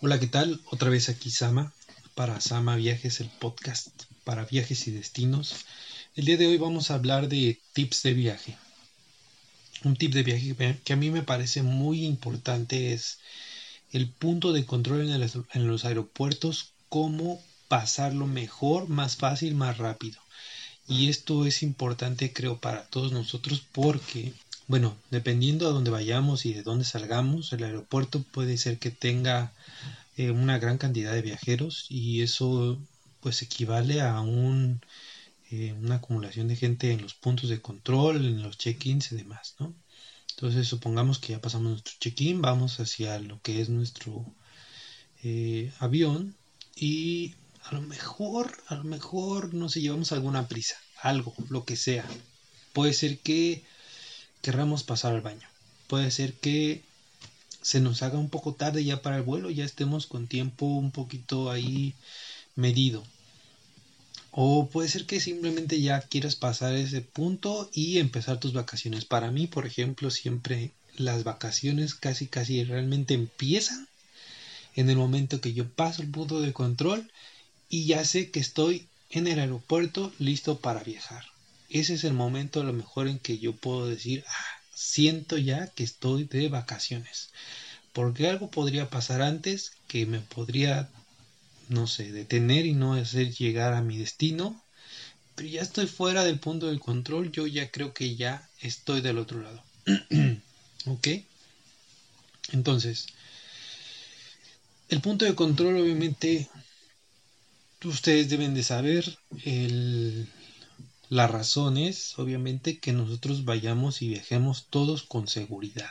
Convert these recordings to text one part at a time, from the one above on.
Hola, ¿qué tal? Otra vez aquí Sama para Sama Viajes, el podcast para viajes y destinos. El día de hoy vamos a hablar de tips de viaje. Un tip de viaje que a mí me parece muy importante es el punto de control en, los aeropuertos, cómo pasarlo mejor, más fácil, más rápido. Y esto es importante creo para todos nosotros porque bueno, dependiendo a dónde vayamos y de dónde salgamos, el aeropuerto puede ser que tenga eh, una gran cantidad de viajeros y eso pues equivale a un, eh, una acumulación de gente en los puntos de control, en los check-ins y demás, ¿no? Entonces supongamos que ya pasamos nuestro check-in, vamos hacia lo que es nuestro eh, avión y a lo mejor, a lo mejor, no sé, llevamos alguna prisa, algo, lo que sea. Puede ser que querramos pasar al baño. Puede ser que se nos haga un poco tarde ya para el vuelo, ya estemos con tiempo un poquito ahí medido. O puede ser que simplemente ya quieras pasar ese punto y empezar tus vacaciones. Para mí, por ejemplo, siempre las vacaciones casi casi realmente empiezan en el momento que yo paso el punto de control y ya sé que estoy en el aeropuerto listo para viajar ese es el momento a lo mejor en que yo puedo decir, ah, siento ya que estoy de vacaciones. Porque algo podría pasar antes que me podría, no sé, detener y no hacer llegar a mi destino. Pero ya estoy fuera del punto del control, yo ya creo que ya estoy del otro lado. ¿Ok? Entonces, el punto de control obviamente ustedes deben de saber el la razón es, obviamente, que nosotros vayamos y viajemos todos con seguridad.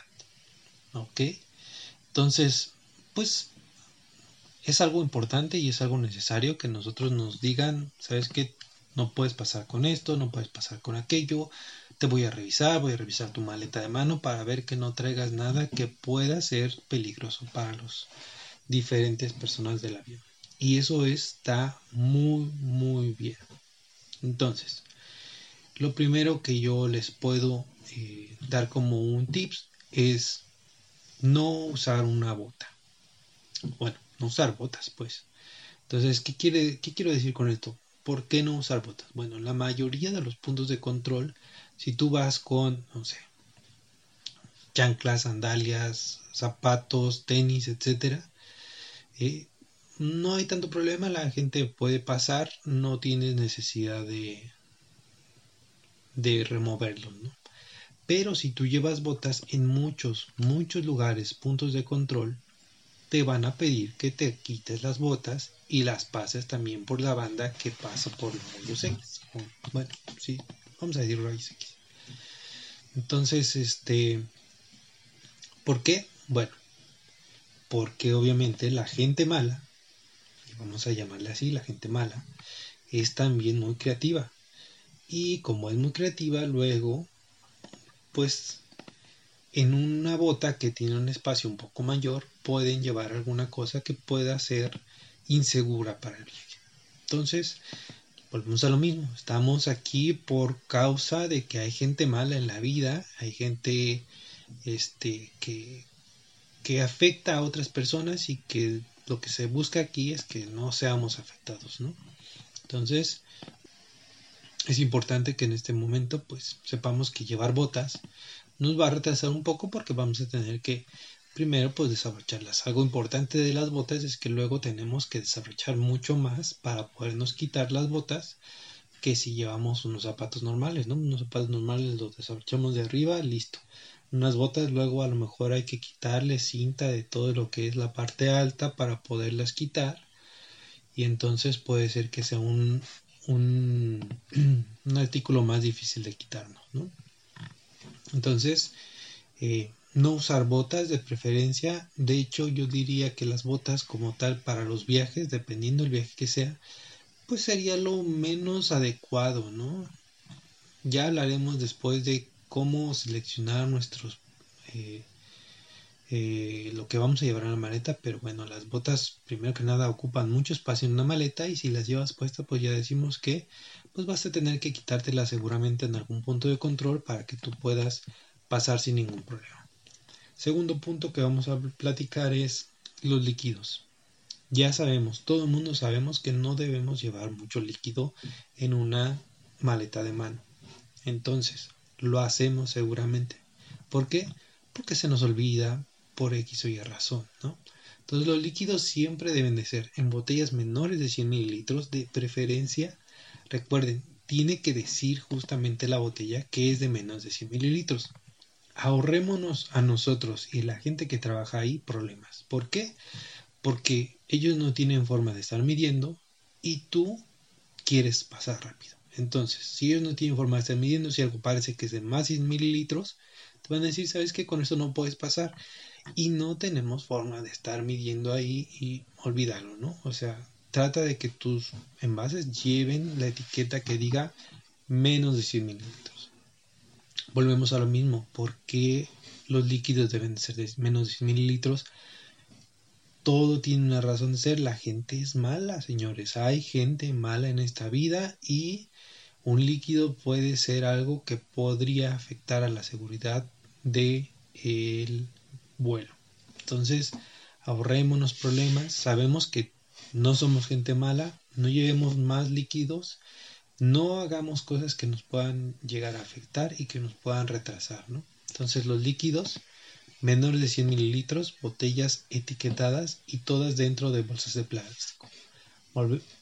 ¿Ok? Entonces, pues es algo importante y es algo necesario que nosotros nos digan, ¿sabes qué? No puedes pasar con esto, no puedes pasar con aquello, te voy a revisar, voy a revisar tu maleta de mano para ver que no traigas nada que pueda ser peligroso para los diferentes personas del avión. Y eso está muy, muy bien. Entonces, lo primero que yo les puedo eh, dar como un tips es no usar una bota. Bueno, no usar botas, pues. Entonces, ¿qué, quiere, ¿qué quiero decir con esto? ¿Por qué no usar botas? Bueno, en la mayoría de los puntos de control, si tú vas con, no sé, chanclas, sandalias, zapatos, tenis, etcétera, eh, no hay tanto problema, la gente puede pasar, no tienes necesidad de, de removerlos, ¿no? Pero si tú llevas botas en muchos, muchos lugares, puntos de control, te van a pedir que te quites las botas y las pases también por la banda que pasa por los rayos X. Bueno, sí, vamos a decir rayos X. Entonces, este, ¿por qué? Bueno, porque obviamente la gente mala, vamos a llamarle así, la gente mala, es también muy creativa y como es muy creativa, luego, pues en una bota que tiene un espacio un poco mayor, pueden llevar alguna cosa que pueda ser insegura para el viaje. Entonces, volvemos a lo mismo. Estamos aquí por causa de que hay gente mala en la vida, hay gente este, que, que afecta a otras personas y que lo que se busca aquí es que no seamos afectados, ¿no? Entonces, es importante que en este momento pues sepamos que llevar botas nos va a retrasar un poco porque vamos a tener que primero pues desabrocharlas. Algo importante de las botas es que luego tenemos que desabrochar mucho más para podernos quitar las botas que si llevamos unos zapatos normales, ¿no? Unos zapatos normales los desabrochamos de arriba, listo. Unas botas luego a lo mejor hay que quitarle cinta de todo lo que es la parte alta para poderlas quitar y entonces puede ser que sea un, un, artículo más difícil de quitarnos, ¿no? Entonces, eh, no usar botas de preferencia. De hecho, yo diría que las botas como tal para los viajes, dependiendo del viaje que sea, pues sería lo menos adecuado, ¿no? Ya hablaremos después de cómo seleccionar nuestros eh, eh, lo que vamos a llevar en la maleta, pero bueno, las botas primero que nada ocupan mucho espacio en una maleta y si las llevas puestas pues ya decimos que pues vas a tener que quitártelas seguramente en algún punto de control para que tú puedas pasar sin ningún problema. Segundo punto que vamos a platicar es los líquidos. Ya sabemos, todo el mundo sabemos que no debemos llevar mucho líquido en una maleta de mano. Entonces, lo hacemos seguramente. ¿Por qué? Porque se nos olvida por X o Y razón, ¿no? Entonces los líquidos siempre deben de ser en botellas menores de 100 mililitros de preferencia. Recuerden, tiene que decir justamente la botella que es de menos de 100 mililitros. Ahorrémonos a nosotros y a la gente que trabaja ahí problemas. ¿Por qué? Porque ellos no tienen forma de estar midiendo y tú quieres pasar rápido. Entonces, si ellos no tienen forma de estar midiendo, si algo parece que es de más de 100 mililitros, te van a decir, ¿sabes qué? Con eso no puedes pasar. Y no tenemos forma de estar midiendo ahí y olvidarlo, ¿no? O sea, trata de que tus envases lleven la etiqueta que diga menos de 100 mililitros. Volvemos a lo mismo, ¿por qué los líquidos deben ser de menos de 100 mililitros? Todo tiene una razón de ser, la gente es mala, señores, hay gente mala en esta vida y un líquido puede ser algo que podría afectar a la seguridad del vuelo. Entonces, ahorrémonos problemas, sabemos que no somos gente mala, no llevemos más líquidos, no hagamos cosas que nos puedan llegar a afectar y que nos puedan retrasar, ¿no? Entonces los líquidos menores de 100 mililitros, botellas etiquetadas y todas dentro de bolsas de plástico.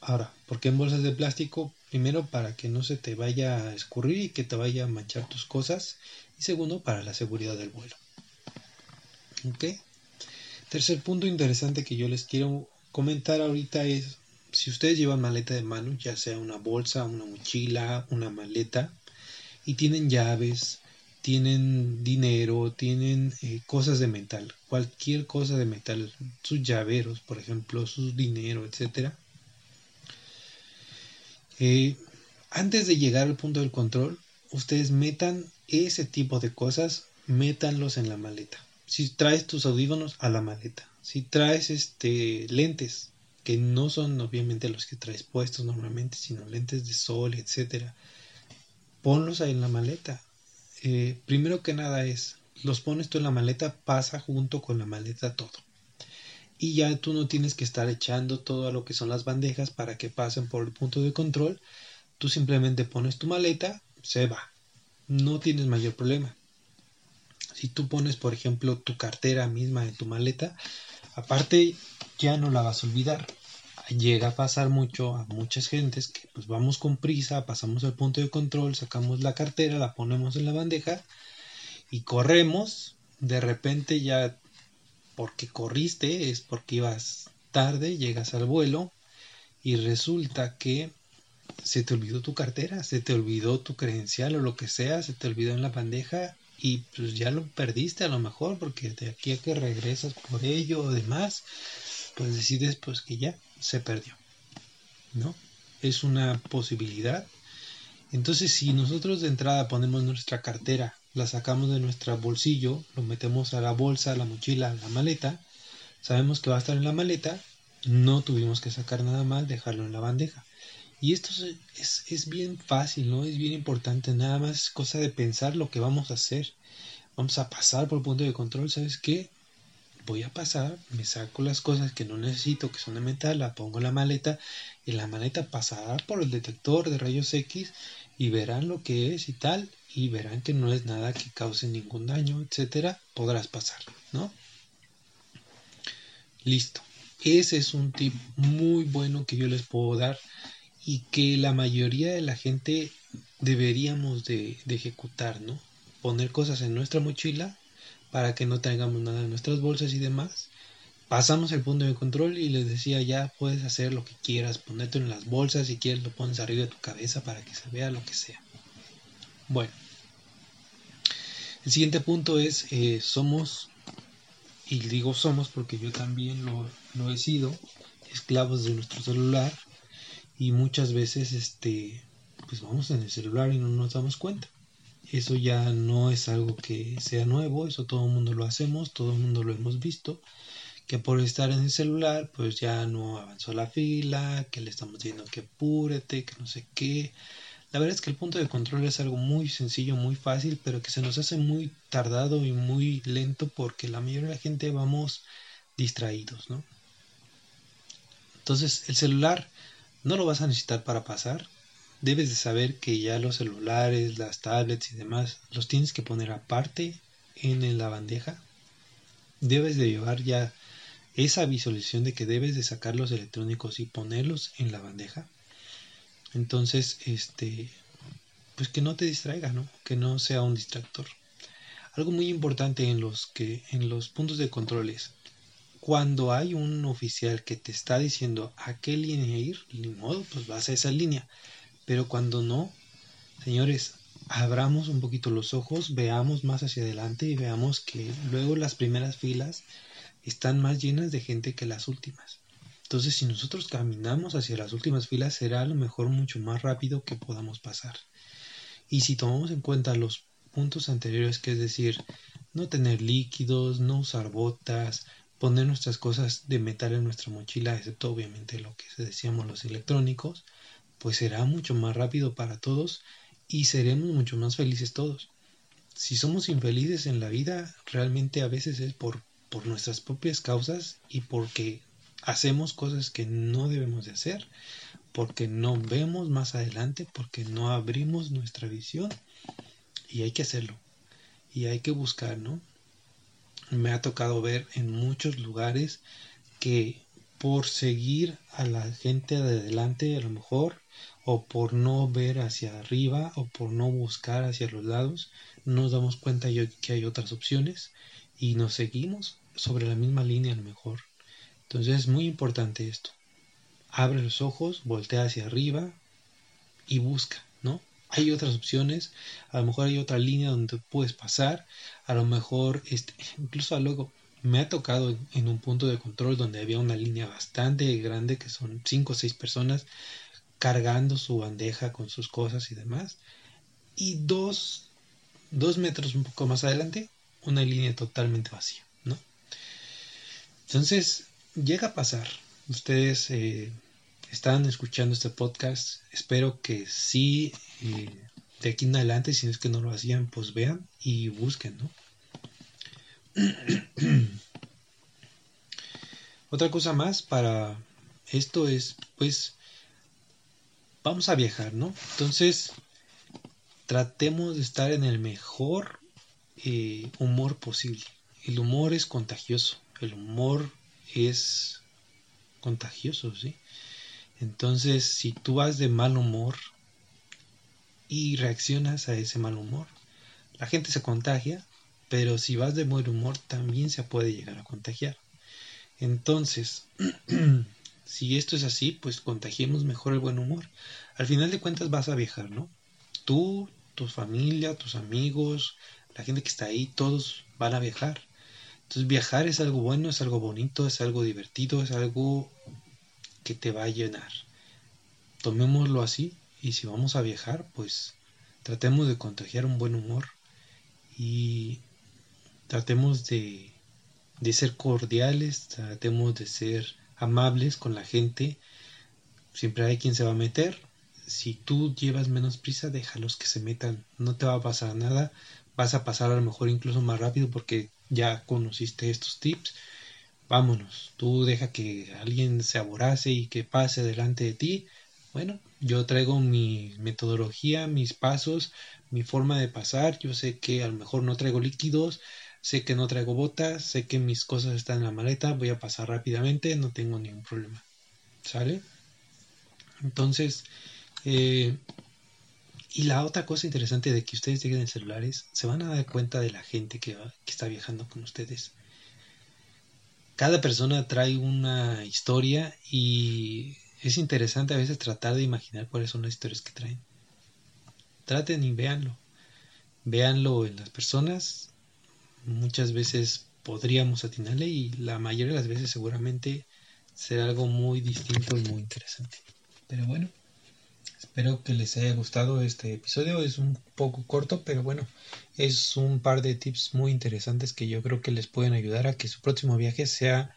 Ahora, ¿por qué en bolsas de plástico? Primero, para que no se te vaya a escurrir y que te vaya a manchar tus cosas. Y segundo, para la seguridad del vuelo. ¿Ok? Tercer punto interesante que yo les quiero comentar ahorita es, si ustedes llevan maleta de mano, ya sea una bolsa, una mochila, una maleta, y tienen llaves, tienen dinero, tienen eh, cosas de metal, cualquier cosa de metal, sus llaveros, por ejemplo, sus dinero, etcétera. Eh, antes de llegar al punto del control, ustedes metan ese tipo de cosas, métanlos en la maleta. Si traes tus audífonos a la maleta, si traes este lentes que no son obviamente los que traes puestos normalmente, sino lentes de sol, etcétera, ponlos ahí en la maleta. Eh, primero que nada es, los pones tú en la maleta, pasa junto con la maleta todo. Y ya tú no tienes que estar echando todo a lo que son las bandejas para que pasen por el punto de control. Tú simplemente pones tu maleta, se va. No tienes mayor problema. Si tú pones, por ejemplo, tu cartera misma en tu maleta, Aparte, ya no la vas a olvidar. Llega a pasar mucho a muchas gentes que pues vamos con prisa, pasamos al punto de control, sacamos la cartera, la ponemos en la bandeja y corremos. De repente ya porque corriste es porque ibas tarde, llegas al vuelo y resulta que se te olvidó tu cartera, se te olvidó tu credencial o lo que sea, se te olvidó en la bandeja y pues ya lo perdiste a lo mejor porque de aquí a que regresas por ello o demás, pues decides pues que ya se perdió, ¿no? Es una posibilidad. Entonces si nosotros de entrada ponemos nuestra cartera, la sacamos de nuestro bolsillo, lo metemos a la bolsa, a la mochila, a la maleta, sabemos que va a estar en la maleta, no tuvimos que sacar nada más, dejarlo en la bandeja. Y esto es, es, bien fácil, ¿no? Es bien importante, nada más es cosa de pensar lo que vamos a hacer. Vamos a pasar por el punto de control, ¿sabes qué? Voy a pasar, me saco las cosas que no necesito, que son de metal, la pongo en la maleta y la maleta pasará por el detector de rayos X y verán lo que es y tal, y verán que no es nada que cause ningún daño, etcétera, podrás pasar, ¿no? Listo. Ese es un tip muy bueno que yo les puedo dar y que la mayoría de la gente deberíamos de, ejecutar, ¿no? Poner cosas en nuestra mochila para que no tengamos nada en nuestras bolsas y demás. Pasamos el punto de control y les decía ya puedes hacer lo que quieras, ponerte en las bolsas, si quieres lo pones arriba de tu cabeza para que se vea lo que sea. Bueno, el siguiente punto es eh, somos, y digo somos porque yo también lo, lo he sido, esclavos de nuestro celular y muchas veces este pues vamos en el celular y no nos damos cuenta eso ya no es algo que sea nuevo eso todo el mundo lo hacemos todo el mundo lo hemos visto que por estar en el celular pues ya no avanzó la fila que le estamos diciendo que apúrete que no sé qué la verdad es que el punto de control es algo muy sencillo muy fácil pero que se nos hace muy tardado y muy lento porque la mayoría de la gente vamos distraídos no Entonces, el celular no lo vas a necesitar para pasar. Debes de saber que ya los celulares, las tablets y demás los tienes que poner aparte en la bandeja. Debes de llevar ya esa visualización de que debes de sacar los electrónicos y ponerlos en la bandeja. Entonces, este, pues que no te distraiga, ¿no? Que no sea un distractor. Algo muy importante en los que en los puntos de control es cuando hay un oficial que te está diciendo a qué línea ir, ni modo, pues vas a esa línea. Pero cuando no, señores, abramos un poquito los ojos, veamos más hacia adelante y veamos que luego las primeras filas están más llenas de gente que las últimas. Entonces, si nosotros caminamos hacia las últimas filas, será a lo mejor mucho más rápido que podamos pasar. Y si tomamos en cuenta los puntos anteriores, que es decir, no tener líquidos, no usar botas, poner nuestras cosas de metal en nuestra mochila, excepto obviamente lo que decíamos los electrónicos, pues será mucho más rápido para todos y seremos mucho más felices todos. Si somos infelices en la vida, realmente a veces es por, por nuestras propias causas y porque hacemos cosas que no debemos de hacer porque no vemos más adelante, porque no abrimos nuestra visión y hay que hacerlo y hay que buscar, ¿no? Me ha tocado ver en muchos lugares que por seguir a la gente de adelante a lo mejor o por no ver hacia arriba o por no buscar hacia los lados nos damos cuenta que hay otras opciones y nos seguimos sobre la misma línea a lo mejor entonces es muy importante esto abre los ojos, voltea hacia arriba y busca, ¿no? Hay otras opciones, a lo mejor hay otra línea donde puedes pasar, a lo mejor, este, incluso luego me ha tocado en un punto de control donde había una línea bastante grande que son cinco o seis personas cargando su bandeja con sus cosas y demás y dos, dos metros un poco más adelante una línea totalmente vacía, ¿no? Entonces llega a pasar, ustedes eh, están escuchando este podcast, espero que sí, eh, de aquí en adelante, si es que no lo hacían, pues vean y busquen, ¿no? Otra cosa más para esto es, pues, vamos a viajar, ¿no? Entonces, tratemos de estar en el mejor eh, humor posible. El humor es contagioso, el humor es contagioso, ¿sí? Entonces, si tú vas de mal humor y reaccionas a ese mal humor, la gente se contagia, pero si vas de buen humor también se puede llegar a contagiar. Entonces, si esto es así, pues contagiemos mejor el buen humor. Al final de cuentas vas a viajar, ¿no? Tú, tu familia, tus amigos, la gente que está ahí, todos van a viajar. Entonces viajar es algo bueno, es algo bonito, es algo divertido, es algo que te va a llenar. Tomémoslo así y si vamos a viajar, pues tratemos de contagiar un buen humor y tratemos de, de ser cordiales, tratemos de ser amables con la gente. Siempre hay quien se va a meter. Si tú llevas menos prisa, déjalos que se metan. No te va a pasar nada. Vas a pasar a lo mejor incluso más rápido porque ya conociste estos tips vámonos, tú deja que alguien se aborace y que pase delante de ti. Bueno, yo traigo mi metodología, mis pasos, mi forma de pasar. Yo sé que a lo mejor no traigo líquidos, sé que no traigo botas, sé que mis cosas están en la maleta, voy a pasar rápidamente, no tengo ningún problema. ¿Sale? Entonces, eh, y la otra cosa interesante de que ustedes lleguen en celulares, se van a dar cuenta de la gente que, que está viajando con ustedes cada persona trae una historia y es interesante a veces tratar de imaginar cuáles son las historias que traen. Traten y véanlo. Véanlo en las personas. Muchas veces podríamos atinarle y la mayoría de las veces seguramente será algo muy distinto y muy interesante. Pero bueno, Espero que les haya gustado este episodio. Es un poco corto, pero bueno, es un par de tips muy interesantes que yo creo que les pueden ayudar a que su próximo viaje sea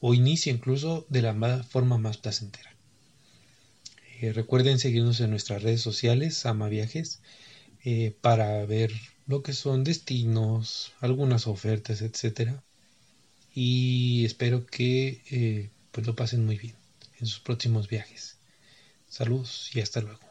o inicie incluso de la forma más placentera. Eh, recuerden seguirnos en nuestras redes sociales, Ama Viajes, eh, para ver lo que son destinos, algunas ofertas, etcétera. Y espero que eh, pues lo pasen muy bien. en sus próximos viajes. Saludos y hasta luego.